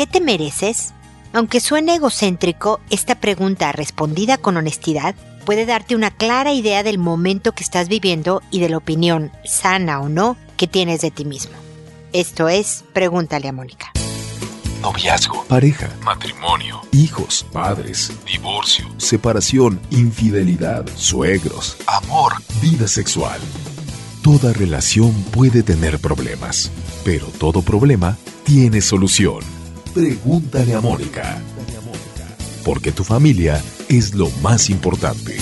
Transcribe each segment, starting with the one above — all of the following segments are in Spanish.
¿qué te mereces? Aunque suene egocéntrico, esta pregunta respondida con honestidad puede darte una clara idea del momento que estás viviendo y de la opinión, sana o no, que tienes de ti mismo. Esto es Pregúntale a Mónica. Noviazgo, pareja, matrimonio, hijos, padres, divorcio, separación, infidelidad, suegros, amor, vida sexual. Toda relación puede tener problemas, pero todo problema tiene solución. Pregúntale a Mónica. Porque tu familia es lo más importante.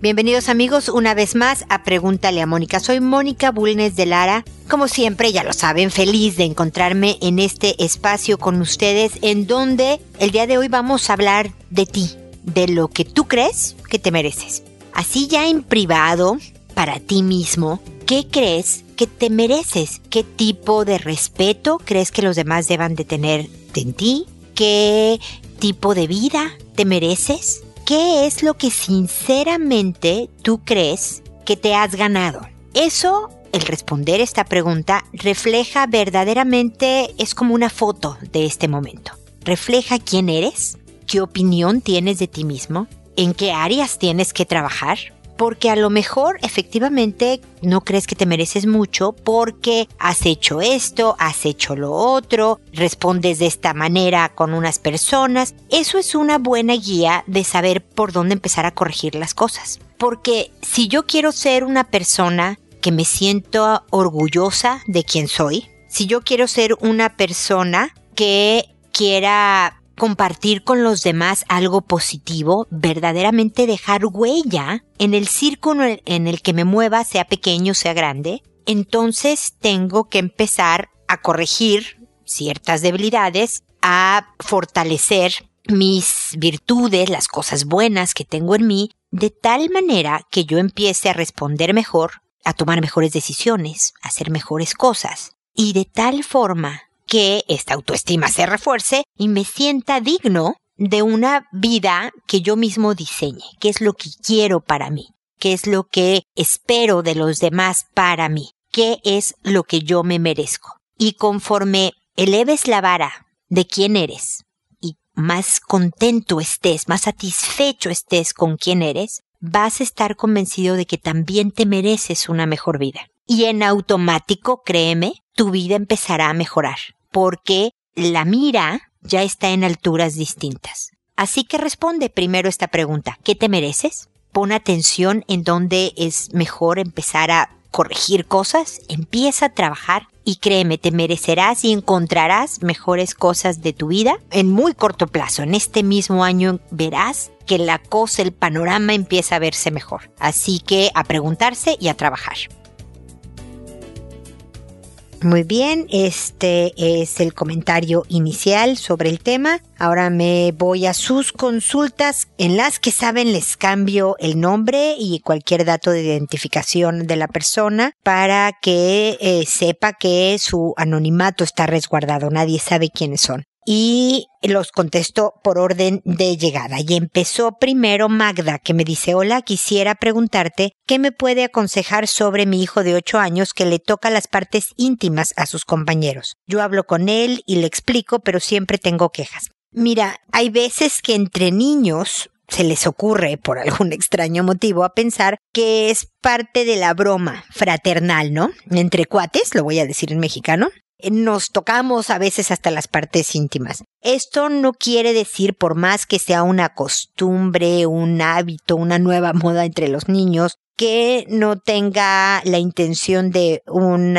Bienvenidos amigos una vez más a Pregúntale a Mónica. Soy Mónica Bulnes de Lara. Como siempre, ya lo saben, feliz de encontrarme en este espacio con ustedes en donde el día de hoy vamos a hablar de ti, de lo que tú crees que te mereces. Así ya en privado, para ti mismo, ¿qué crees que te mereces? ¿Qué tipo de respeto crees que los demás deban de tener en ti? ¿Qué tipo de vida te mereces? ¿Qué es lo que sinceramente tú crees que te has ganado? Eso, el responder esta pregunta, refleja verdaderamente, es como una foto de este momento. Refleja quién eres, qué opinión tienes de ti mismo, en qué áreas tienes que trabajar, porque a lo mejor efectivamente no crees que te mereces mucho porque has hecho esto, has hecho lo otro, respondes de esta manera con unas personas. Eso es una buena guía de saber por dónde empezar a corregir las cosas. Porque si yo quiero ser una persona que me siento orgullosa de quien soy, si yo quiero ser una persona que quiera compartir con los demás algo positivo, verdaderamente dejar huella en el círculo en el que me mueva, sea pequeño, sea grande, entonces tengo que empezar a corregir ciertas debilidades, a fortalecer mis virtudes, las cosas buenas que tengo en mí, de tal manera que yo empiece a responder mejor, a tomar mejores decisiones, a hacer mejores cosas, y de tal forma que esta autoestima se refuerce y me sienta digno de una vida que yo mismo diseñe, qué es lo que quiero para mí, qué es lo que espero de los demás para mí, qué es lo que yo me merezco. Y conforme eleves la vara de quién eres y más contento estés, más satisfecho estés con quién eres, vas a estar convencido de que también te mereces una mejor vida. Y en automático, créeme, tu vida empezará a mejorar porque la mira ya está en alturas distintas. Así que responde primero esta pregunta. ¿Qué te mereces? Pon atención en dónde es mejor empezar a corregir cosas, empieza a trabajar y créeme, te merecerás y encontrarás mejores cosas de tu vida en muy corto plazo. En este mismo año verás que la cosa, el panorama empieza a verse mejor. Así que a preguntarse y a trabajar. Muy bien, este es el comentario inicial sobre el tema. Ahora me voy a sus consultas. En las que saben les cambio el nombre y cualquier dato de identificación de la persona para que eh, sepa que su anonimato está resguardado. Nadie sabe quiénes son y los contesto por orden de llegada. Y empezó primero Magda, que me dice, hola, quisiera preguntarte qué me puede aconsejar sobre mi hijo de 8 años que le toca las partes íntimas a sus compañeros. Yo hablo con él y le explico, pero siempre tengo quejas. Mira, hay veces que entre niños se les ocurre, por algún extraño motivo, a pensar que es parte de la broma fraternal, ¿no? Entre cuates, lo voy a decir en mexicano, nos tocamos a veces hasta las partes íntimas. Esto no quiere decir, por más que sea una costumbre, un hábito, una nueva moda entre los niños, que no tenga la intención de un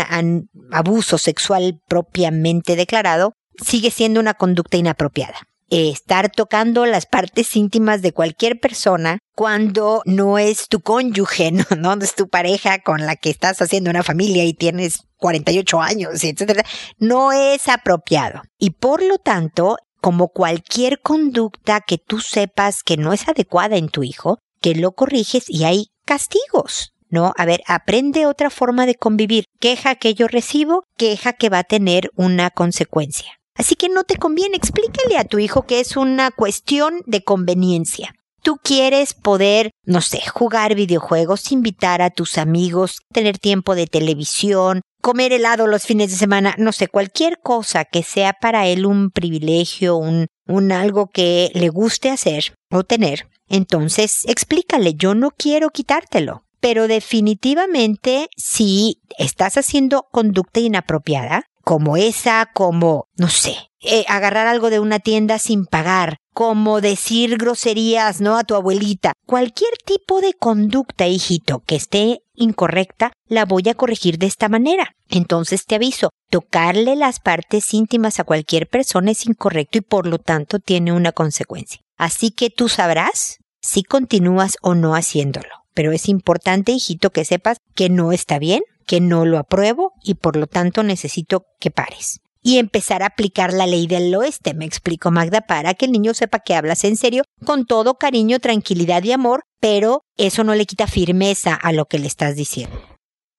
abuso sexual propiamente declarado, sigue siendo una conducta inapropiada estar tocando las partes íntimas de cualquier persona cuando no es tu cónyuge, no, no es tu pareja con la que estás haciendo una familia y tienes 48 años, etcétera, no es apropiado. Y por lo tanto, como cualquier conducta que tú sepas que no es adecuada en tu hijo, que lo corriges y hay castigos. ¿no? A ver, aprende otra forma de convivir. Queja que yo recibo, queja que va a tener una consecuencia. Así que no te conviene, explícale a tu hijo que es una cuestión de conveniencia. Tú quieres poder, no sé, jugar videojuegos, invitar a tus amigos, tener tiempo de televisión, comer helado los fines de semana, no sé, cualquier cosa que sea para él un privilegio, un, un algo que le guste hacer o tener. Entonces, explícale, yo no quiero quitártelo pero definitivamente si estás haciendo conducta inapropiada, como esa, como, no sé, eh, agarrar algo de una tienda sin pagar, como decir groserías, ¿no? A tu abuelita. Cualquier tipo de conducta, hijito, que esté incorrecta, la voy a corregir de esta manera. Entonces te aviso, tocarle las partes íntimas a cualquier persona es incorrecto y por lo tanto tiene una consecuencia. Así que tú sabrás si continúas o no haciéndolo. Pero es importante, hijito, que sepas que no está bien, que no lo apruebo y por lo tanto necesito que pares. Y empezar a aplicar la ley del oeste, me explico Magda, para que el niño sepa que hablas en serio, con todo cariño, tranquilidad y amor, pero eso no le quita firmeza a lo que le estás diciendo.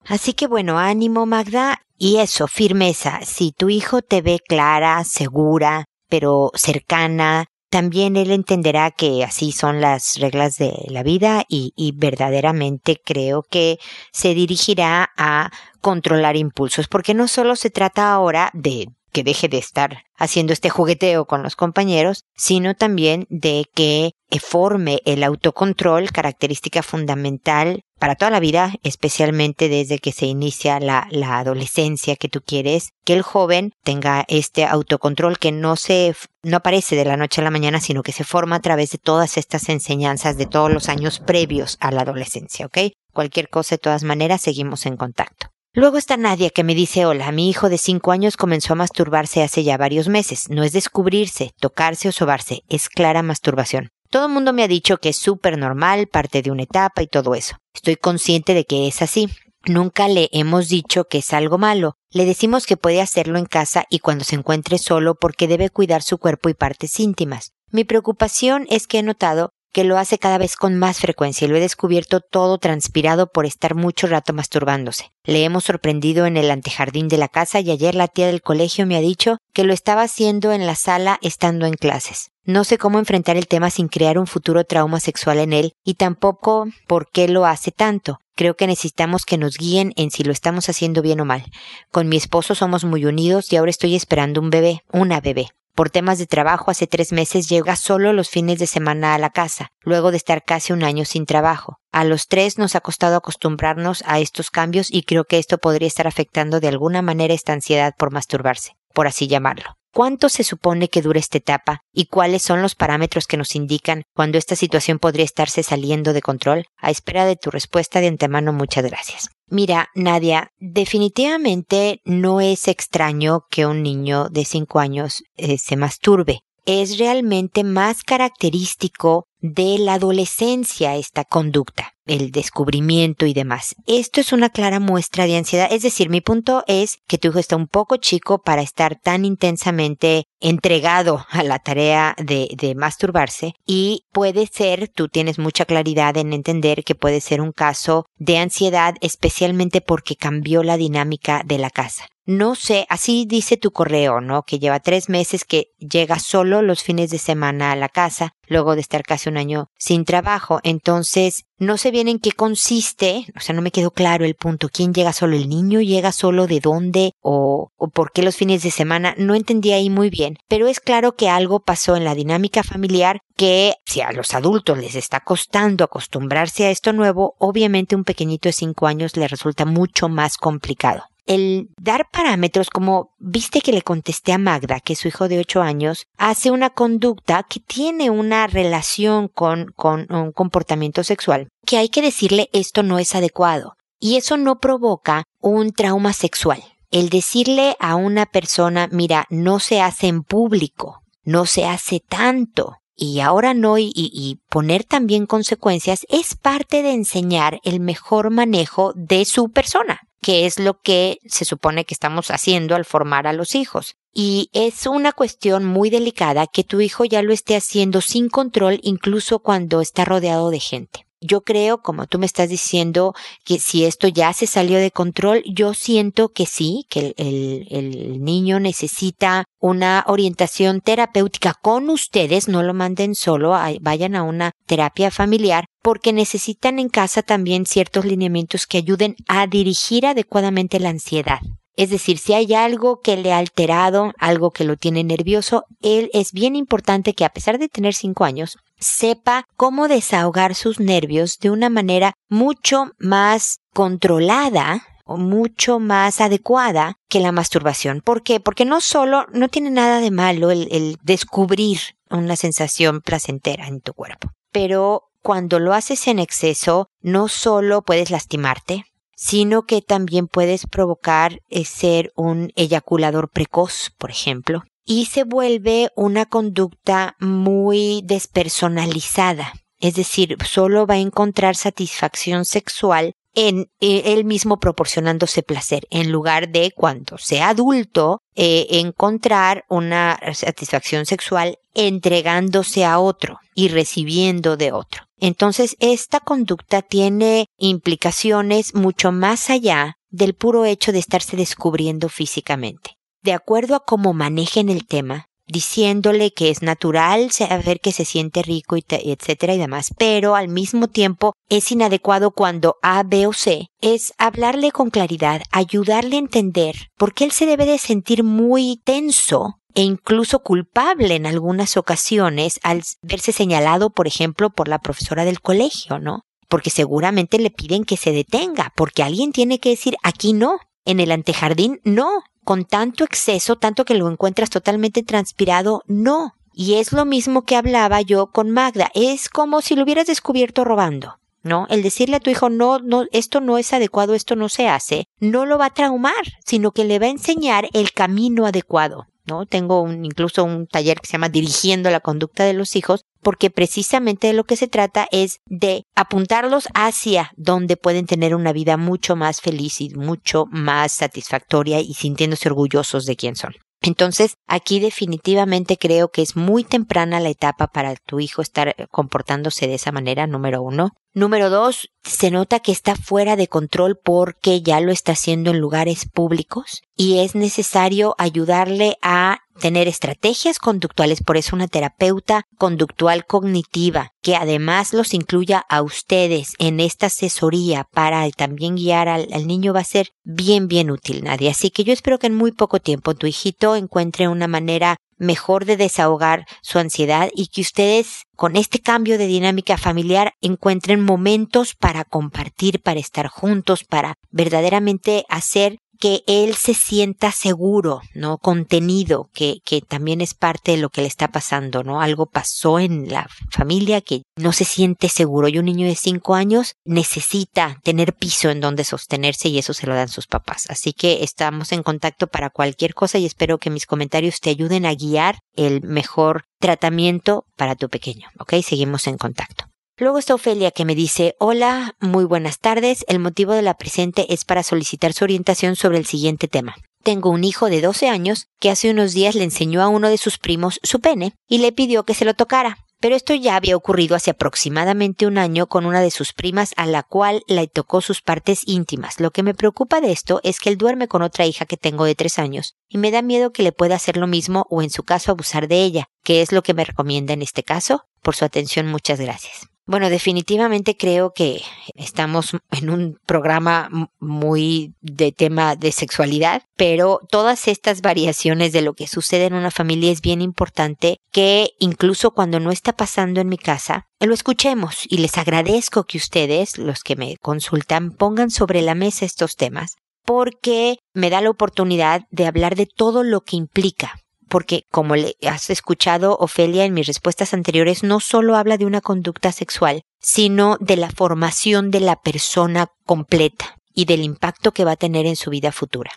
Así que bueno, ánimo Magda, y eso, firmeza. Si tu hijo te ve clara, segura, pero cercana, también él entenderá que así son las reglas de la vida y, verdaderamente creo que se dirigirá a controlar impulsos, porque no solo se trata ahora de que deje de estar haciendo este jugueteo con los compañeros, sino también de que forme el autocontrol, característica fundamental para toda la vida, especialmente desde que se inicia la, la, adolescencia que tú quieres, que el joven tenga este autocontrol que no se, no aparece de la noche a la mañana, sino que se forma a través de todas estas enseñanzas de todos los años previos a la adolescencia, ¿ok? Cualquier cosa, de todas maneras, seguimos en contacto. Luego está Nadia que me dice, hola, mi hijo de cinco años comenzó a masturbarse hace ya varios meses. No es descubrirse, tocarse o sobarse, es clara masturbación. Todo el mundo me ha dicho que es súper normal, parte de una etapa y todo eso. Estoy consciente de que es así. Nunca le hemos dicho que es algo malo. Le decimos que puede hacerlo en casa y cuando se encuentre solo porque debe cuidar su cuerpo y partes íntimas. Mi preocupación es que he notado que lo hace cada vez con más frecuencia y lo he descubierto todo transpirado por estar mucho rato masturbándose. Le hemos sorprendido en el antejardín de la casa y ayer la tía del colegio me ha dicho que lo estaba haciendo en la sala estando en clases. No sé cómo enfrentar el tema sin crear un futuro trauma sexual en él y tampoco por qué lo hace tanto. Creo que necesitamos que nos guíen en si lo estamos haciendo bien o mal. Con mi esposo somos muy unidos y ahora estoy esperando un bebé, una bebé. Por temas de trabajo hace tres meses llega solo los fines de semana a la casa, luego de estar casi un año sin trabajo. A los tres nos ha costado acostumbrarnos a estos cambios y creo que esto podría estar afectando de alguna manera esta ansiedad por masturbarse, por así llamarlo. ¿Cuánto se supone que dura esta etapa y cuáles son los parámetros que nos indican cuando esta situación podría estarse saliendo de control? A espera de tu respuesta de antemano, muchas gracias. Mira, Nadia, definitivamente no es extraño que un niño de 5 años eh, se masturbe. Es realmente más característico de la adolescencia esta conducta, el descubrimiento y demás. Esto es una clara muestra de ansiedad. Es decir, mi punto es que tu hijo está un poco chico para estar tan intensamente entregado a la tarea de, de masturbarse y puede ser, tú tienes mucha claridad en entender que puede ser un caso de ansiedad especialmente porque cambió la dinámica de la casa. No sé, así dice tu correo, ¿no? Que lleva tres meses que llega solo los fines de semana a la casa, luego de estar casi un año sin trabajo. Entonces, no sé bien en qué consiste, o sea, no me quedó claro el punto. ¿Quién llega solo? ¿El niño llega solo? ¿De dónde? ¿O, o por qué los fines de semana? No entendí ahí muy bien. Pero es claro que algo pasó en la dinámica familiar que si a los adultos les está costando acostumbrarse a esto nuevo, obviamente un pequeñito de cinco años le resulta mucho más complicado el dar parámetros como viste que le contesté a Magda que su hijo de ocho años hace una conducta que tiene una relación con, con un comportamiento sexual, que hay que decirle esto no es adecuado. Y eso no provoca un trauma sexual. El decirle a una persona, mira, no se hace en público, no se hace tanto, y ahora no y, poner también consecuencias es parte de enseñar el mejor manejo de su persona que es lo que se supone que estamos haciendo al formar a los hijos. Y es una cuestión muy delicada que tu hijo ya lo esté haciendo sin control incluso cuando está rodeado de gente. Yo creo, como tú me estás diciendo, que si esto ya se salió de control, yo siento que sí, que el, el, niño necesita una orientación terapéutica con ustedes, no lo manden solo, vayan a una terapia familiar, porque necesitan en casa también ciertos lineamientos que ayuden a dirigir adecuadamente la ansiedad. Es decir, si hay algo que le ha alterado, algo que lo tiene nervioso, él es bien importante que a pesar de tener cinco años, sepa cómo desahogar sus nervios de una manera mucho más controlada o mucho más adecuada que la masturbación. ¿Por qué? Porque no solo, no tiene nada de malo el, el descubrir una sensación placentera en tu cuerpo, pero cuando lo haces en exceso, no solo puedes lastimarte, sino que también puedes provocar eh, ser un eyaculador precoz, por ejemplo, y se vuelve una conducta muy despersonalizada. Es decir, solo va a encontrar satisfacción sexual en eh, él mismo proporcionándose placer, en lugar de cuando sea adulto, eh, encontrar una satisfacción sexual entregándose a otro y recibiendo de otro. Entonces, esta conducta tiene implicaciones mucho más allá del puro hecho de estarse descubriendo físicamente. De acuerdo a cómo manejen el tema, diciéndole que es natural saber que se siente rico, y etcétera y demás, pero al mismo tiempo es inadecuado cuando A, B o C, es hablarle con claridad, ayudarle a entender por qué él se debe de sentir muy tenso e incluso culpable en algunas ocasiones al verse señalado, por ejemplo, por la profesora del colegio, ¿no? Porque seguramente le piden que se detenga, porque alguien tiene que decir aquí no, en el antejardín no, con tanto exceso, tanto que lo encuentras totalmente transpirado, no. Y es lo mismo que hablaba yo con Magda, es como si lo hubieras descubierto robando. ¿no? El decirle a tu hijo, no, no, esto no es adecuado, esto no se hace, no lo va a traumar, sino que le va a enseñar el camino adecuado. ¿No? Tengo un, incluso un taller que se llama Dirigiendo la conducta de los hijos, porque precisamente de lo que se trata es de apuntarlos hacia donde pueden tener una vida mucho más feliz y mucho más satisfactoria y sintiéndose orgullosos de quién son. Entonces, aquí definitivamente creo que es muy temprana la etapa para tu hijo estar comportándose de esa manera, número uno. Número dos, se nota que está fuera de control porque ya lo está haciendo en lugares públicos y es necesario ayudarle a tener estrategias conductuales, por eso una terapeuta conductual cognitiva que además los incluya a ustedes en esta asesoría para también guiar al, niño va a ser bien, bien útil, Nadia. Así que yo espero que en muy poco tiempo tu hijito encuentre una manera mejor de desahogar su ansiedad y que ustedes con este cambio de dinámica familiar encuentren momentos para compartir, para estar juntos, para verdaderamente hacer que él se sienta seguro, ¿no? Contenido, que, que también es parte de lo que le está pasando, ¿no? Algo pasó en la familia que no se siente seguro y un niño de cinco años necesita tener piso en donde sostenerse y eso se lo dan sus papás. Así que estamos en contacto para cualquier cosa y espero que mis comentarios te ayuden a guiar el mejor tratamiento para tu pequeño, ¿ok? Seguimos en contacto. Luego está Ofelia que me dice, hola, muy buenas tardes, el motivo de la presente es para solicitar su orientación sobre el siguiente tema. Tengo un hijo de 12 años que hace unos días le enseñó a uno de sus primos su pene y le pidió que se lo tocara. Pero esto ya había ocurrido hace aproximadamente un año con una de sus primas a la cual le tocó sus partes íntimas. Lo que me preocupa de esto es que él duerme con otra hija que tengo de tres años y me da miedo que le pueda hacer lo mismo o en su caso abusar de ella. ¿Qué es lo que me recomienda en este caso? Por su atención, muchas gracias. Bueno, definitivamente creo que estamos en un programa muy de tema de sexualidad, pero todas estas variaciones de lo que sucede en una familia es bien importante que incluso cuando no está pasando en mi casa, lo escuchemos. Y les agradezco que ustedes, los que me consultan, pongan sobre la mesa estos temas porque me da la oportunidad de hablar de todo lo que implica porque como le has escuchado Ofelia en mis respuestas anteriores, no solo habla de una conducta sexual, sino de la formación de la persona completa y del impacto que va a tener en su vida futura.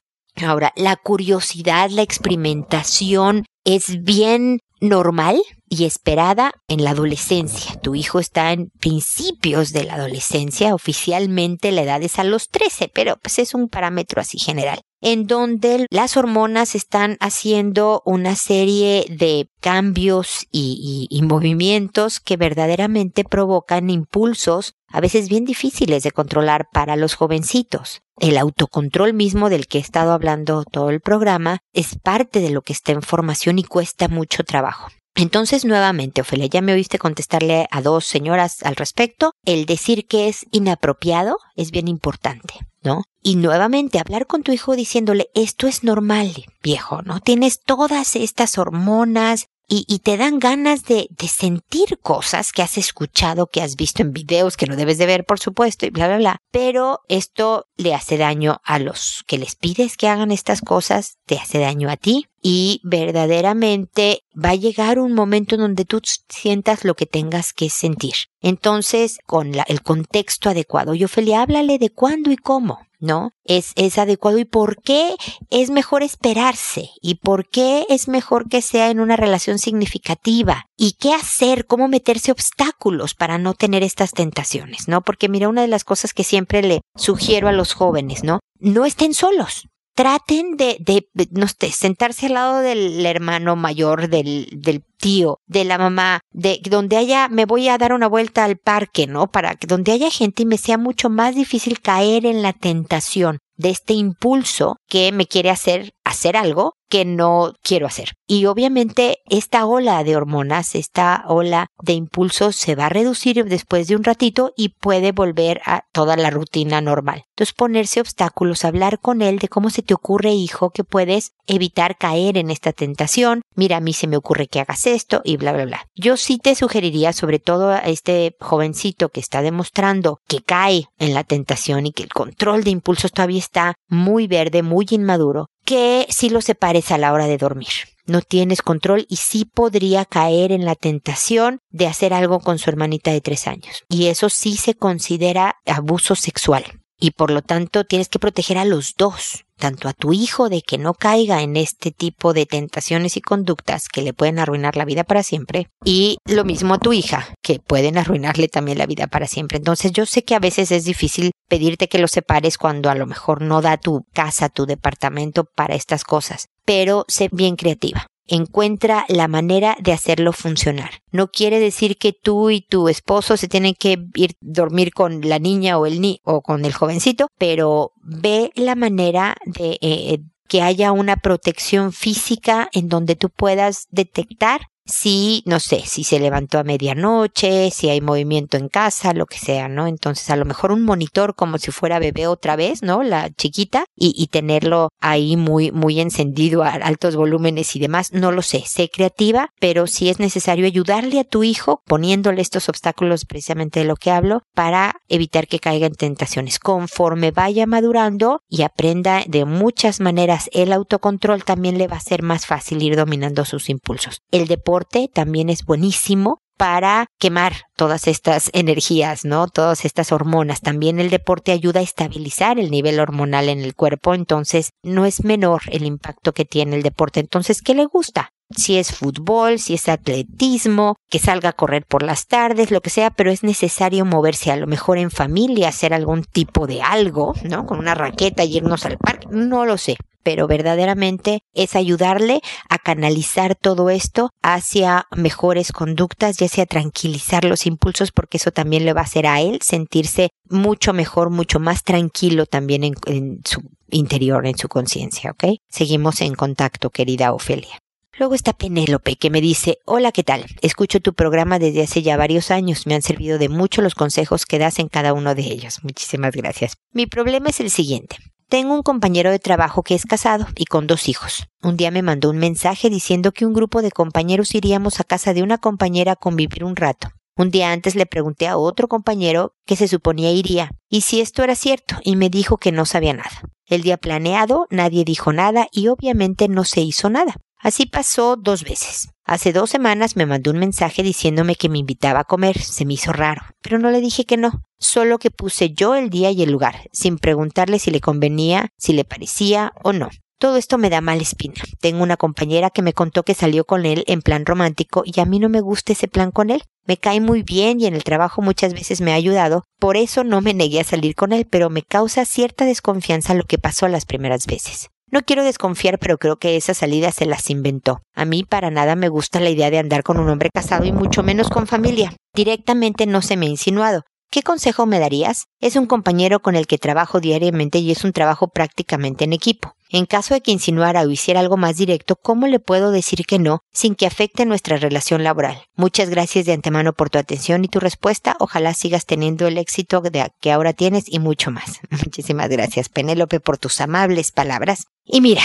Ahora, la curiosidad, la experimentación, es bien normal y esperada en la adolescencia. Tu hijo está en principios de la adolescencia, oficialmente la edad es a los 13, pero pues es un parámetro así general en donde las hormonas están haciendo una serie de cambios y, y, movimientos que verdaderamente provocan impulsos a veces bien difíciles de controlar para los jovencitos. El autocontrol mismo del que he estado hablando todo el programa es parte de lo que está en formación y cuesta mucho trabajo. Entonces, nuevamente, Ofelia, ya me oíste contestarle a dos señoras al respecto. El decir que es inapropiado es bien importante, ¿no? Y nuevamente, hablar con tu hijo diciéndole, esto es normal, viejo, ¿no? Tienes todas estas hormonas, y, te dan ganas de, de, sentir cosas que has escuchado, que has visto en videos, que no debes de ver, por supuesto, y bla, bla, bla. Pero esto le hace daño a los que les pides que hagan estas cosas, te hace daño a ti. Y verdaderamente va a llegar un momento en donde tú sientas lo que tengas que sentir. Entonces, con el contexto adecuado, yo Ophelia, háblale de cuándo y cómo. ¿no? Es, es adecuado y por qué es mejor esperarse y por qué es mejor que sea en una relación significativa y qué hacer, cómo meterse obstáculos para no tener estas tentaciones, ¿no? Porque mira, una de las cosas que siempre le sugiero a los jóvenes, ¿no? No estén solos traten de, de, no sé, sentarse al lado del hermano mayor, del, del tío, de la mamá, de donde haya, me voy a dar una vuelta al parque, ¿no? Para que donde haya gente y me sea mucho más difícil caer en la tentación de este impulso que me quiere hacer hacer algo que no quiero hacer. Y obviamente esta ola de hormonas, esta ola de impulsos se va a reducir después de un ratito y puede volver a toda la rutina normal. Entonces ponerse obstáculos, hablar con él de cómo se te ocurre, hijo, que puedes evitar caer en esta tentación. Mira, a mí se me ocurre que hagas esto y bla, bla, bla. Yo sí te sugeriría, sobre todo a este jovencito que está demostrando que cae en la tentación y que el control de impulsos todavía está muy verde, muy inmaduro, que si lo separes a la hora de dormir. No tienes control y sí podría caer en la tentación de hacer algo con su hermanita de tres años. Y eso sí se considera abuso sexual y por lo tanto tienes que proteger a los dos, tanto a tu hijo de que no caiga en este tipo de tentaciones y conductas que le pueden arruinar la vida para siempre, y lo mismo a tu hija, que pueden arruinarle también la vida para siempre. Entonces yo sé que a veces es difícil pedirte que los separes cuando a lo mejor no da tu casa, tu departamento para estas cosas, pero sé bien creativa encuentra la manera de hacerlo funcionar. No quiere decir que tú y tu esposo se tienen que ir dormir con la niña o el ni o con el jovencito, pero ve la manera de eh, que haya una protección física en donde tú puedas detectar si, no sé, si se levantó a medianoche, si hay movimiento en casa, lo que sea, ¿no? Entonces a lo mejor un monitor como si fuera bebé otra vez, ¿no? La chiquita y, tenerlo ahí muy, muy encendido a altos volúmenes y demás, no lo sé, sé creativa, pero si es necesario ayudarle a tu hijo poniéndole estos obstáculos precisamente de lo que hablo para evitar que caiga en tentaciones. Conforme vaya madurando y aprenda de muchas maneras el autocontrol, también le va a ser más fácil ir dominando sus impulsos. El deporte también es buenísimo para quemar todas estas energías, ¿no? Todas estas hormonas. También el deporte ayuda a estabilizar el nivel hormonal en el cuerpo, entonces no es menor el impacto que tiene el deporte. Entonces, ¿qué le gusta? Si es fútbol, si es atletismo, que salga a correr por las tardes, lo que sea, pero es necesario moverse a lo mejor en familia, hacer algún tipo de algo, ¿no? Con una raqueta y irnos al parque, no lo sé pero verdaderamente es ayudarle a canalizar todo esto hacia mejores conductas y hacia tranquilizar los impulsos, porque eso también le va a hacer a él sentirse mucho mejor, mucho más tranquilo también en, su interior, en su conciencia, ¿ok? Seguimos en contacto, querida Ofelia. Luego está Penélope que me dice, hola, ¿qué tal? Escucho tu programa desde hace ya varios años. Me han servido de mucho los consejos que das en cada uno de ellos. Muchísimas gracias. Mi problema es el siguiente. Tengo un compañero de trabajo que es casado y con dos hijos. Un día me mandó un mensaje diciendo que un grupo de compañeros iríamos a casa de una compañera a convivir un rato. Un día antes le pregunté a otro compañero que se suponía iría, y si esto era cierto, y me dijo que no sabía nada. El día planeado nadie dijo nada y obviamente no se hizo nada. Así pasó dos veces. Hace dos semanas me mandó un mensaje diciéndome que me invitaba a comer. Se me hizo raro, pero no le dije que no. Solo que puse yo el día y el lugar, sin preguntarle si le convenía, si le parecía o no. Todo esto me da mala espina. Tengo una compañera que me contó que salió con él en plan romántico y a mí no me gusta ese plan con él. Me cae muy bien y en el trabajo muchas veces me ha ayudado, por eso no me negué a salir con él, pero me causa cierta desconfianza lo que pasó las primeras veces. No quiero desconfiar, pero creo que esa salida se las inventó. A mí para nada me gusta la idea de andar con un hombre casado y mucho menos con familia. Directamente no se me ha insinuado. ¿Qué consejo me darías? Es un compañero con el que trabajo diariamente y es un trabajo prácticamente en equipo. En caso de que insinuara o hiciera algo más directo, ¿cómo le puedo decir que no sin que afecte nuestra relación laboral? Muchas gracias de antemano por tu atención y tu respuesta. Ojalá sigas teniendo el éxito que ahora tienes y mucho más. Muchísimas gracias, Penélope, por tus amables palabras. Y mira,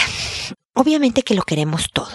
obviamente que lo queremos todo.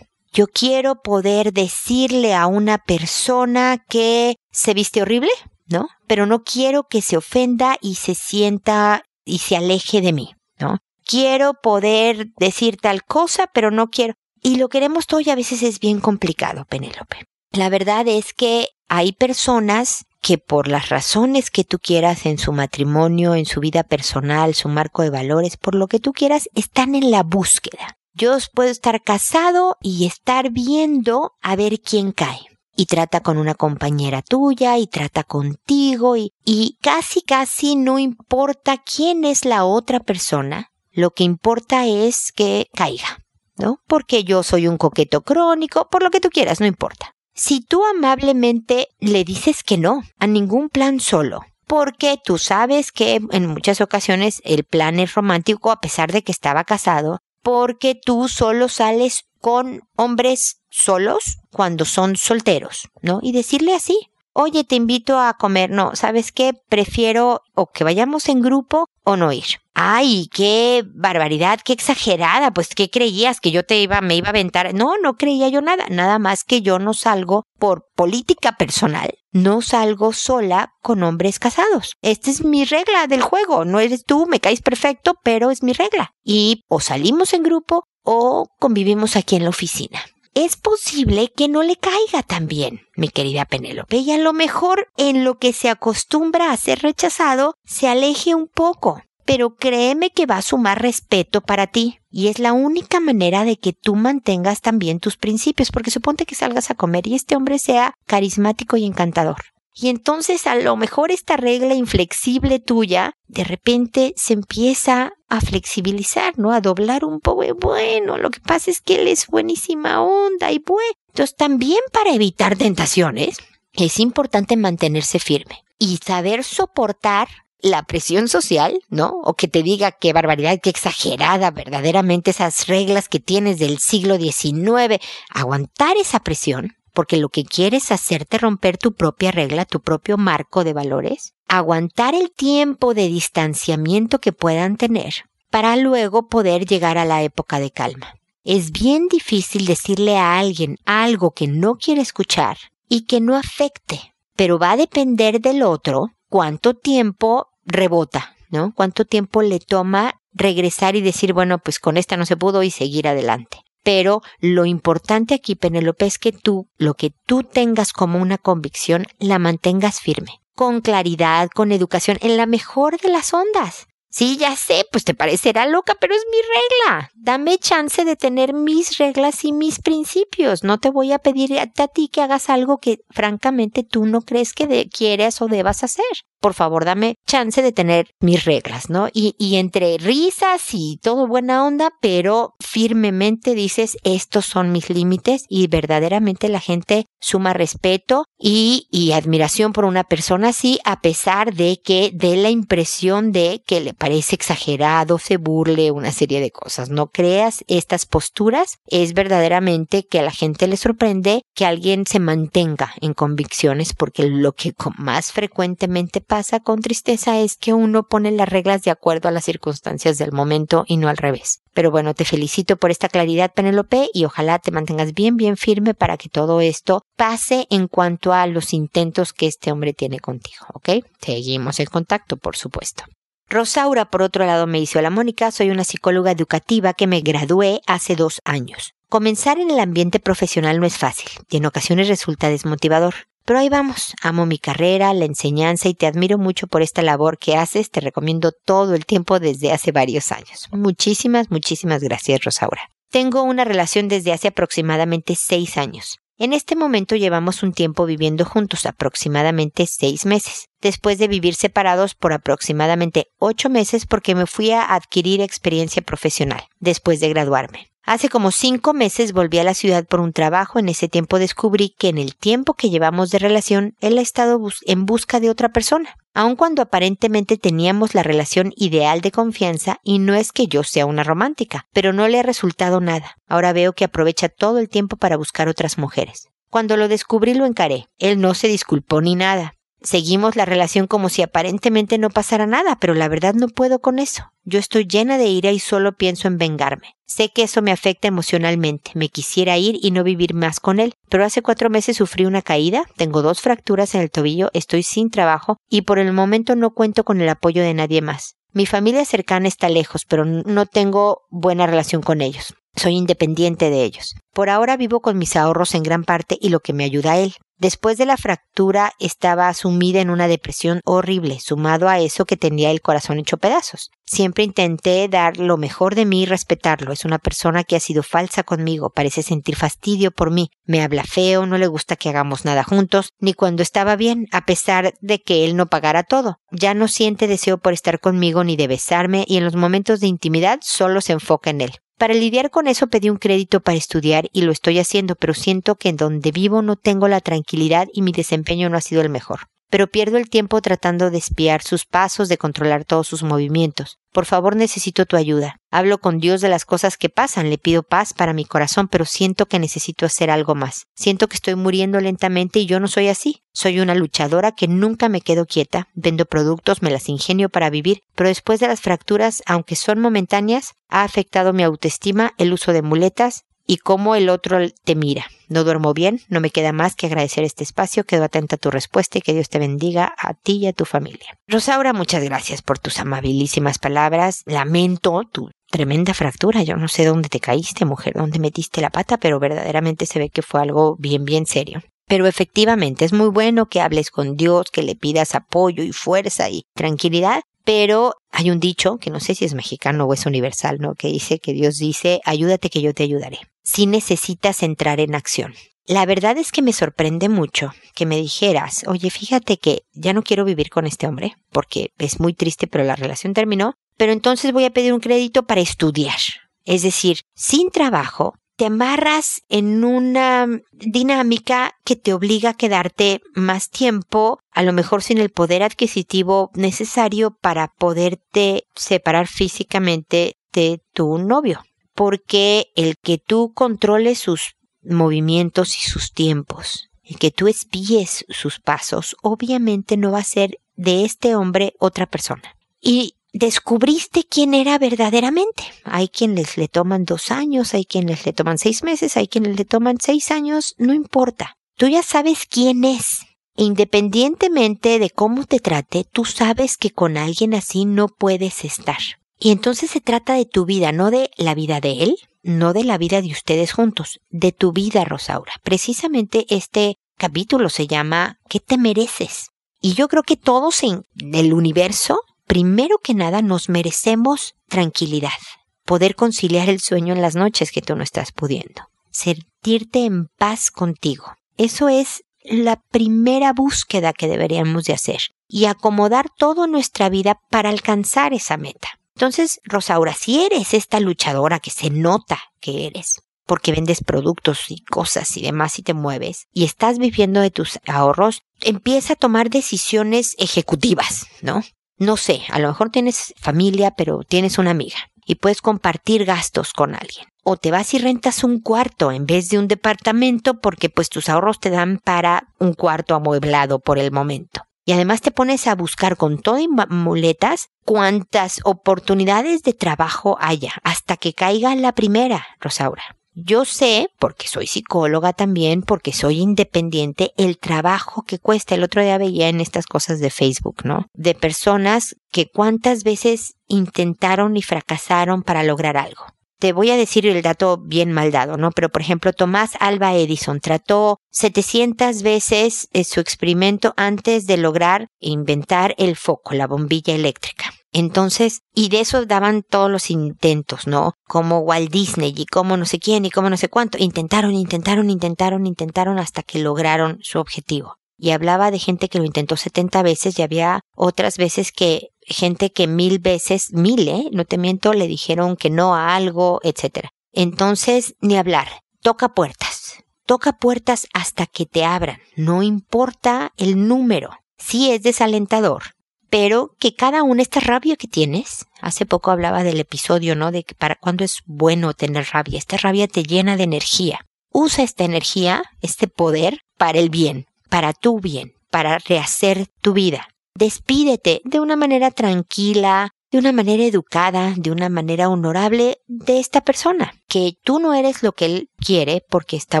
Yo quiero poder decirle a una persona que se viste horrible, ¿no? Pero no quiero que se ofenda y se sienta y se aleje de mí, ¿no? Quiero poder decir tal cosa, pero no quiero. Y lo queremos todo y a veces es bien complicado, Penélope. La verdad es que hay personas que por las razones que tú quieras en su matrimonio, en su vida personal, su marco de valores, por lo que tú quieras, están en la búsqueda. Yo puedo estar casado y estar viendo a ver quién cae y trata con una compañera tuya y trata contigo y, y casi casi no importa quién es la otra persona, lo que importa es que caiga, ¿no? Porque yo soy un coqueto crónico, por lo que tú quieras, no importa. Si tú amablemente le dices que no a ningún plan solo, porque tú sabes que en muchas ocasiones el plan es romántico a pesar de que estaba casado, porque tú solo sales con hombres solos cuando son solteros, ¿no? Y decirle así, oye, te invito a comer, no, ¿sabes qué? Prefiero o que vayamos en grupo o no ir. Ay, qué barbaridad, qué exagerada, pues qué creías que yo te iba, me iba a aventar. No, no creía yo nada, nada más que yo no salgo por política personal, no salgo sola con hombres casados. Esta es mi regla del juego, no eres tú, me caes perfecto, pero es mi regla. Y o salimos en grupo o convivimos aquí en la oficina es posible que no le caiga tan bien, mi querida Penélope, y a lo mejor en lo que se acostumbra a ser rechazado se aleje un poco. Pero créeme que va a sumar respeto para ti. Y es la única manera de que tú mantengas también tus principios, porque suponte que salgas a comer y este hombre sea carismático y encantador. Y entonces a lo mejor esta regla inflexible tuya de repente se empieza a flexibilizar, ¿no? A doblar un poco. Bueno, lo que pasa es que él es buenísima onda y bueno. Entonces también para evitar tentaciones es importante mantenerse firme y saber soportar la presión social, ¿no? O que te diga qué barbaridad, qué exagerada verdaderamente esas reglas que tienes del siglo XIX. Aguantar esa presión porque lo que quieres es hacerte romper tu propia regla, tu propio marco de valores, aguantar el tiempo de distanciamiento que puedan tener para luego poder llegar a la época de calma. Es bien difícil decirle a alguien algo que no quiere escuchar y que no afecte, pero va a depender del otro cuánto tiempo rebota, ¿no? Cuánto tiempo le toma regresar y decir, bueno, pues con esta no se pudo y seguir adelante. Pero lo importante aquí, Penelope, es que tú, lo que tú tengas como una convicción, la mantengas firme, con claridad, con educación, en la mejor de las ondas. Sí, ya sé, pues te parecerá loca, pero es mi regla. Dame chance de tener mis reglas y mis principios. No te voy a pedir a, ti que hagas algo que francamente tú no crees que quieres o debas hacer por favor dame chance de tener mis reglas, ¿no? Y, y entre risas y todo buena onda, pero firmemente dices, estos son mis límites y verdaderamente la gente suma respeto y, y admiración por una persona así, a pesar de que dé la impresión de que le parece exagerado, se burle, una serie de cosas. No creas estas posturas, es verdaderamente que a la gente le sorprende que alguien se mantenga en convicciones porque lo que más frecuentemente pasa con tristeza es que uno pone las reglas de acuerdo a las circunstancias del momento y no al revés. Pero bueno, te felicito por esta claridad, Penelope, y ojalá te mantengas bien, bien firme para que todo esto pase en cuanto a los intentos que este hombre tiene contigo, ¿ok? Seguimos en contacto, por supuesto. Rosaura, por otro lado, me dice, hola Mónica, soy una psicóloga educativa que me gradué hace dos años. Comenzar en el ambiente profesional no es fácil y en ocasiones resulta desmotivador. Pero ahí vamos, amo mi carrera, la enseñanza y te admiro mucho por esta labor que haces, te recomiendo todo el tiempo desde hace varios años. Muchísimas, muchísimas gracias, Rosaura. Tengo una relación desde hace aproximadamente seis años. En este momento llevamos un tiempo viviendo juntos, aproximadamente seis meses, después de vivir separados por aproximadamente ocho meses porque me fui a adquirir experiencia profesional, después de graduarme. Hace como cinco meses volví a la ciudad por un trabajo. En ese tiempo descubrí que en el tiempo que llevamos de relación, él ha estado en busca de otra persona. Aun cuando aparentemente teníamos la relación ideal de confianza, y no es que yo sea una romántica, pero no le ha resultado nada. Ahora veo que aprovecha todo el tiempo para buscar otras mujeres. Cuando lo descubrí lo encaré. Él no se disculpó ni nada. Seguimos la relación como si aparentemente no pasara nada, pero la verdad no puedo con eso. Yo estoy llena de ira y solo pienso en vengarme. Sé que eso me afecta emocionalmente. Me quisiera ir y no vivir más con él, pero hace cuatro meses sufrí una caída, tengo dos fracturas en el tobillo, estoy sin trabajo y por el momento no cuento con el apoyo de nadie más. Mi familia cercana está lejos, pero no tengo buena relación con ellos. Soy independiente de ellos. Por ahora vivo con mis ahorros en gran parte y lo que me ayuda a él. Después de la fractura estaba sumida en una depresión horrible, sumado a eso que tenía el corazón hecho pedazos. Siempre intenté dar lo mejor de mí y respetarlo. Es una persona que ha sido falsa conmigo, parece sentir fastidio por mí, me habla feo, no le gusta que hagamos nada juntos, ni cuando estaba bien, a pesar de que él no pagara todo. Ya no siente deseo por estar conmigo ni de besarme y en los momentos de intimidad solo se enfoca en él. Para lidiar con eso pedí un crédito para estudiar y lo estoy haciendo, pero siento que en donde vivo no tengo la tranquilidad y mi desempeño no ha sido el mejor pero pierdo el tiempo tratando de espiar sus pasos, de controlar todos sus movimientos. Por favor, necesito tu ayuda. Hablo con Dios de las cosas que pasan, le pido paz para mi corazón, pero siento que necesito hacer algo más. Siento que estoy muriendo lentamente y yo no soy así. Soy una luchadora que nunca me quedo quieta, vendo productos, me las ingenio para vivir, pero después de las fracturas, aunque son momentáneas, ha afectado mi autoestima, el uso de muletas, y cómo el otro te mira. No duermo bien, no me queda más que agradecer este espacio, quedo atenta a tu respuesta y que Dios te bendiga a ti y a tu familia. Rosaura, muchas gracias por tus amabilísimas palabras. Lamento tu tremenda fractura. Yo no sé dónde te caíste, mujer, dónde metiste la pata, pero verdaderamente se ve que fue algo bien, bien serio. Pero efectivamente es muy bueno que hables con Dios, que le pidas apoyo y fuerza y tranquilidad, pero hay un dicho, que no sé si es mexicano o es universal, ¿no? Que dice que Dios dice, ayúdate que yo te ayudaré si necesitas entrar en acción. La verdad es que me sorprende mucho que me dijeras, oye, fíjate que ya no quiero vivir con este hombre, porque es muy triste, pero la relación terminó, pero entonces voy a pedir un crédito para estudiar. Es decir, sin trabajo, te amarras en una dinámica que te obliga a quedarte más tiempo, a lo mejor sin el poder adquisitivo necesario para poderte separar físicamente de tu novio porque el que tú controles sus movimientos y sus tiempos, el que tú espíes sus pasos, obviamente no va a ser de este hombre otra persona. Y descubriste quién era verdaderamente. Hay quienes le toman dos años, hay quienes le toman seis meses, hay quienes le toman seis años, no importa. Tú ya sabes quién es. Independientemente de cómo te trate, tú sabes que con alguien así no puedes estar. Y entonces se trata de tu vida, no de la vida de él, no de la vida de ustedes juntos, de tu vida, Rosaura. Precisamente este capítulo se llama ¿Qué te mereces? Y yo creo que todos en el universo, primero que nada, nos merecemos tranquilidad, poder conciliar el sueño en las noches que tú no estás pudiendo, sentirte en paz contigo. Eso es la primera búsqueda que deberíamos de hacer y acomodar toda nuestra vida para alcanzar esa meta. Entonces, Rosaura, si eres esta luchadora que se nota que eres, porque vendes productos y cosas y demás y te mueves, y estás viviendo de tus ahorros, empieza a tomar decisiones ejecutivas, ¿no? No sé, a lo mejor tienes familia, pero tienes una amiga y puedes compartir gastos con alguien. O te vas y rentas un cuarto en vez de un departamento porque pues tus ahorros te dan para un cuarto amueblado por el momento y además te pones a buscar con todo y muletas cuántas oportunidades de trabajo haya hasta que caiga la primera, Rosaura. Yo sé, porque soy psicóloga también, porque soy independiente, el trabajo que cuesta. El otro día veía en estas cosas de Facebook, ¿no? De personas que cuántas veces intentaron y fracasaron para lograr algo. te voy a decir el dato bien mal dado, ¿no? Pero por ejemplo, Tomás Alba Edison trató 700 veces eh, su experimento antes de lograr inventar el foco, la bombilla eléctrica. Entonces, y de eso daban todos los intentos, ¿no? Como Walt Disney y como no sé quién y como no sé cuánto. Intentaron, intentaron, intentaron, intentaron hasta que lograron su objetivo. Y hablaba de gente que lo intentó 70 veces y había otras veces que gente que mil veces, mil, ¿eh? No te miento, le dijeron que no a algo, etc. Entonces, ni hablar. Toca puertas. Toca puertas hasta que te abran. No importa el número. Sí es desalentador, pero que cada una, esta rabia que tienes, hace poco hablaba del episodio, ¿no? De que para cuando es bueno tener rabia, esta rabia te llena de energía. Usa esta energía, este poder, para el bien, para tu bien, para rehacer tu vida. Despídete de una manera tranquila, de una manera educada, de una manera honorable de esta persona, que tú no eres lo que él quiere porque está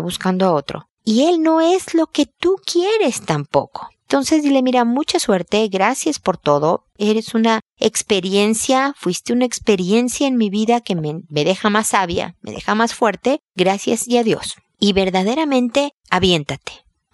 buscando a otro, y él no es lo que tú quieres tampoco. Entonces dile, mira, mucha suerte, gracias por todo, eres una experiencia, fuiste una experiencia en mi vida que me, deja más sabia, me deja más fuerte, gracias y adiós. Y verdaderamente aviéntate,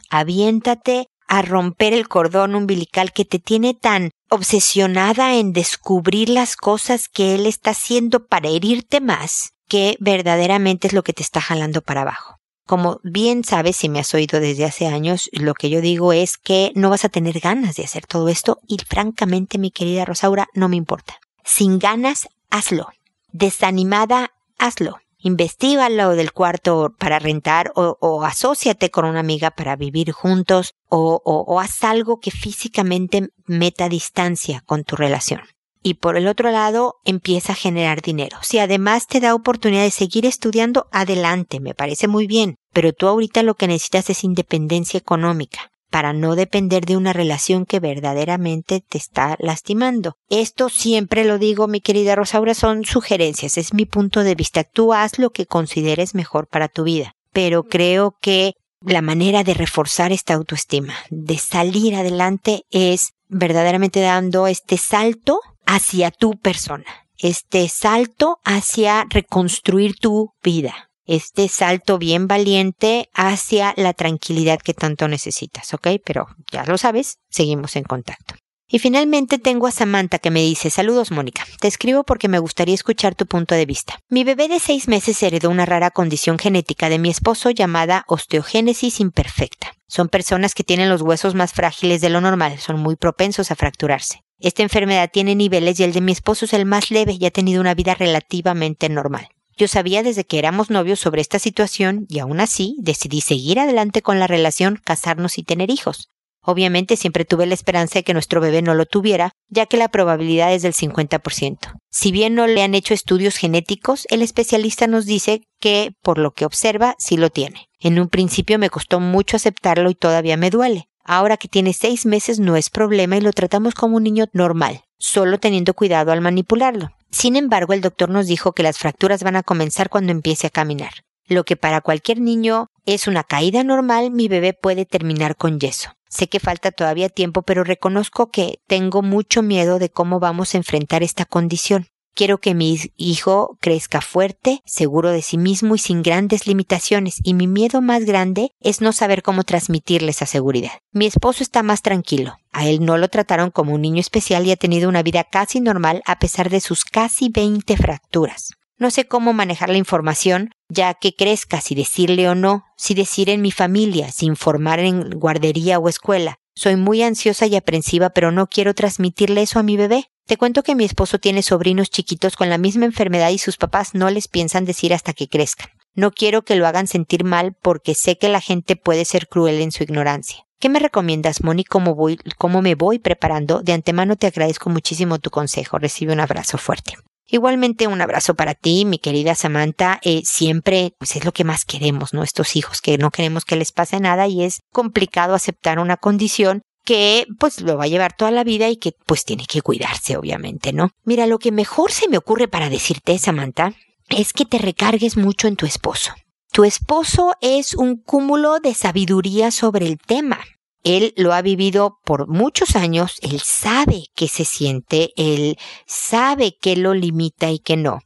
aviéntate a romper el cordón umbilical que te tiene tan obsesionada en descubrir las cosas que él está haciendo para herirte más, que verdaderamente es lo que te está jalando para abajo. Como bien sabes, si me has oído desde hace años, lo que yo digo es que no vas a tener ganas de hacer todo esto y francamente, mi querida Rosaura, no me importa. Sin ganas, hazlo. Desanimada, hazlo. Investígalo del cuarto para rentar o, o asóciate con una amiga para vivir juntos o, o, o haz algo que físicamente meta distancia con tu relación y por el otro lado empieza a generar dinero. Si además te da oportunidad de seguir estudiando, adelante, me parece muy bien, pero tú ahorita lo que necesitas es independencia económica para no depender de una relación que verdaderamente te está lastimando. Esto siempre lo digo, mi querida Rosaura, son sugerencias, es mi punto de vista. Tú haz lo que consideres mejor para tu vida, pero creo que la manera de reforzar esta autoestima, de salir adelante, es verdaderamente dando este salto hacia tu persona, este salto hacia reconstruir tu vida, este salto bien valiente hacia la tranquilidad que tanto necesitas, ¿ok? Pero ya lo sabes, seguimos en contacto. Y finalmente tengo a Samantha que me dice, saludos Mónica, te escribo porque me gustaría escuchar tu punto de vista. Mi bebé de seis meses heredó una rara condición genética de mi esposo llamada osteogénesis imperfecta. Son personas que tienen los huesos más frágiles de lo normal, son muy propensos a fracturarse. Esta enfermedad tiene niveles y el de mi esposo es el más leve y ha tenido una vida relativamente normal. Yo sabía desde que éramos novios sobre esta situación y aún así decidí seguir adelante con la relación, casarnos y tener hijos. Obviamente siempre tuve la esperanza de que nuestro bebé no lo tuviera, ya que la probabilidad es del 50%. Si bien no le han hecho estudios genéticos, el especialista nos dice que, por lo que observa, sí lo tiene. En un principio me costó mucho aceptarlo y todavía me duele. Ahora que tiene seis meses no es problema y lo tratamos como un niño normal, solo teniendo cuidado al manipularlo. Sin embargo, el doctor nos dijo que las fracturas van a comenzar cuando empiece a caminar. Lo que para cualquier niño es una caída normal, mi bebé puede terminar con yeso. Sé que falta todavía tiempo, pero reconozco que tengo mucho miedo de cómo vamos a enfrentar esta condición. Quiero que mi hijo crezca fuerte, seguro de sí mismo y sin grandes limitaciones, y mi miedo más grande es no saber cómo transmitirle esa seguridad. Mi esposo está más tranquilo. A él no lo trataron como un niño especial y ha tenido una vida casi normal a pesar de sus casi 20 fracturas. No sé cómo manejar la información, ya que crezca si decirle o no, si decir en mi familia, si informar en guardería o escuela. Soy muy ansiosa y aprensiva, pero no quiero transmitirle eso a mi bebé. Te cuento que mi esposo tiene sobrinos chiquitos con la misma enfermedad y sus papás no les piensan decir hasta que crezcan. No quiero que lo hagan sentir mal porque sé que la gente puede ser cruel en su ignorancia. ¿Qué me recomiendas, Moni? ¿Cómo, voy, ¿Cómo me voy preparando? De antemano te agradezco muchísimo tu consejo. Recibe un abrazo fuerte. Igualmente un abrazo para ti, mi querida Samantha. Eh, siempre, pues es lo que más queremos, ¿no? Estos hijos que no queremos que les pase nada y es complicado aceptar una condición que pues lo va a llevar toda la vida y que pues tiene que cuidarse, obviamente, ¿no? Mira, lo que mejor se me ocurre para decirte, Samantha, es que te recargues mucho en tu esposo. Tu esposo es un cúmulo de sabiduría sobre el tema. Él lo ha vivido por muchos años, él sabe qué se siente, él sabe qué lo limita y qué no.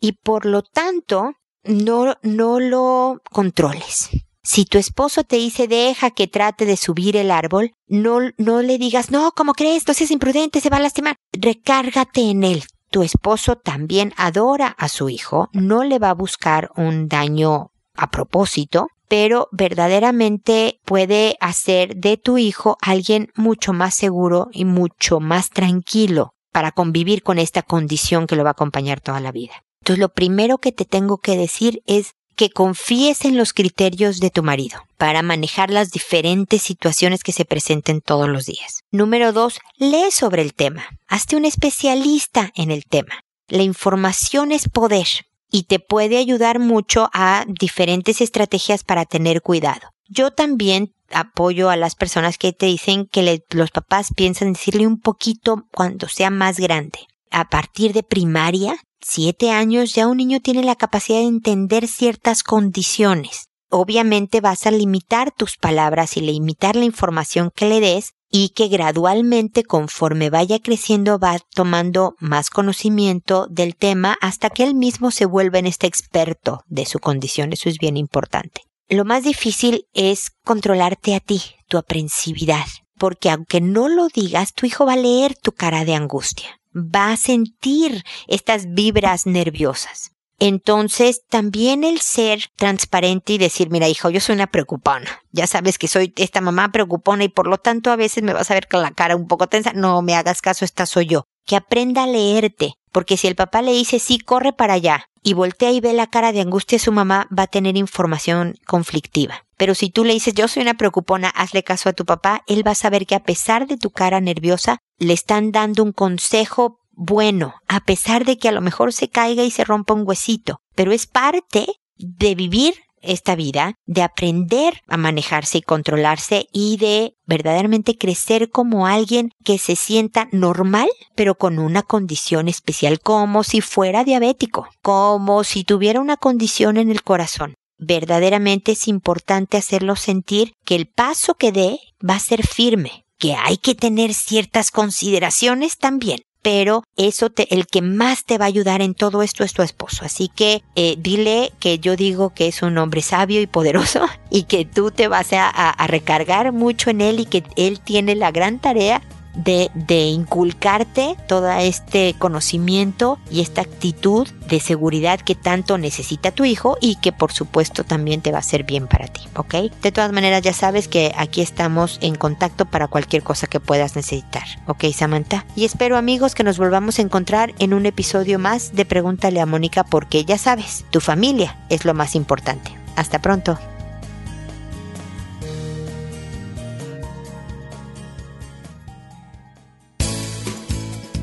Y por lo tanto, no, no lo controles. Si tu esposo te dice deja que trate de subir el árbol, no, no le digas no, ¿cómo crees? No seas imprudente, se va a lastimar. Recárgate en él. Tu esposo también adora a su hijo, no le va a buscar un daño a propósito, pero verdaderamente puede hacer de tu hijo alguien mucho más seguro y mucho más tranquilo para convivir con esta condición que lo va a acompañar toda la vida. Entonces lo primero que te tengo que decir es que confíes en los criterios de tu marido para manejar las diferentes situaciones que se presenten todos los días. Número dos, lee sobre el tema. Hazte un especialista en el tema. La información es poder y te puede ayudar mucho a diferentes estrategias para tener cuidado. Yo también apoyo a las personas que te dicen que los papás piensan decirle un poquito cuando sea más grande. A partir de primaria siete años ya un niño tiene la capacidad de entender ciertas condiciones. Obviamente vas a limitar tus palabras y limitar la información que le des y que gradualmente conforme vaya creciendo va tomando más conocimiento del tema hasta que él mismo se vuelva en este experto de su condición. Eso es bien importante. Lo más difícil es controlarte a ti, tu aprensividad, porque aunque no lo digas, tu hijo va a leer tu cara de angustia va a sentir estas vibras nerviosas. Entonces, también el ser transparente y decir, mira, hijo, yo soy una preocupona. Ya sabes que soy esta mamá preocupona y por lo tanto a veces me vas a ver con la cara un poco tensa. No me hagas caso, esta soy yo. Que aprenda a leerte. Porque si el papá le dice, sí, corre para allá, y voltea y ve la cara de angustia de su mamá, va a tener información conflictiva. Pero si tú le dices, yo soy una preocupona, hazle caso a tu papá, él va a saber que a pesar de tu cara nerviosa, le están dando un consejo bueno, a pesar de que a lo mejor se caiga y se rompa un huesito. Pero es parte de vivir esta vida, de aprender a manejarse y controlarse y de verdaderamente crecer como alguien que se sienta normal, pero con una condición especial, como si fuera diabético, como si tuviera una condición en el corazón verdaderamente es importante hacerlo sentir que el paso que dé va a ser firme, que hay que tener ciertas consideraciones también. Pero eso te, el que más te va a ayudar en todo esto es tu esposo. Así que eh, dile que yo digo que es un hombre sabio y poderoso y que tú te vas a recargar mucho en él y que él tiene la gran tarea de, de inculcarte todo este conocimiento y esta actitud de seguridad que tanto necesita tu hijo y que por supuesto también te va a hacer bien para ti, ¿ok? De todas maneras ya sabes que aquí estamos en contacto para cualquier cosa que puedas necesitar, ¿ok Samantha? Y espero amigos que nos volvamos a encontrar en un episodio más de Pregúntale a Mónica porque ya sabes, tu familia es lo más importante. Hasta pronto.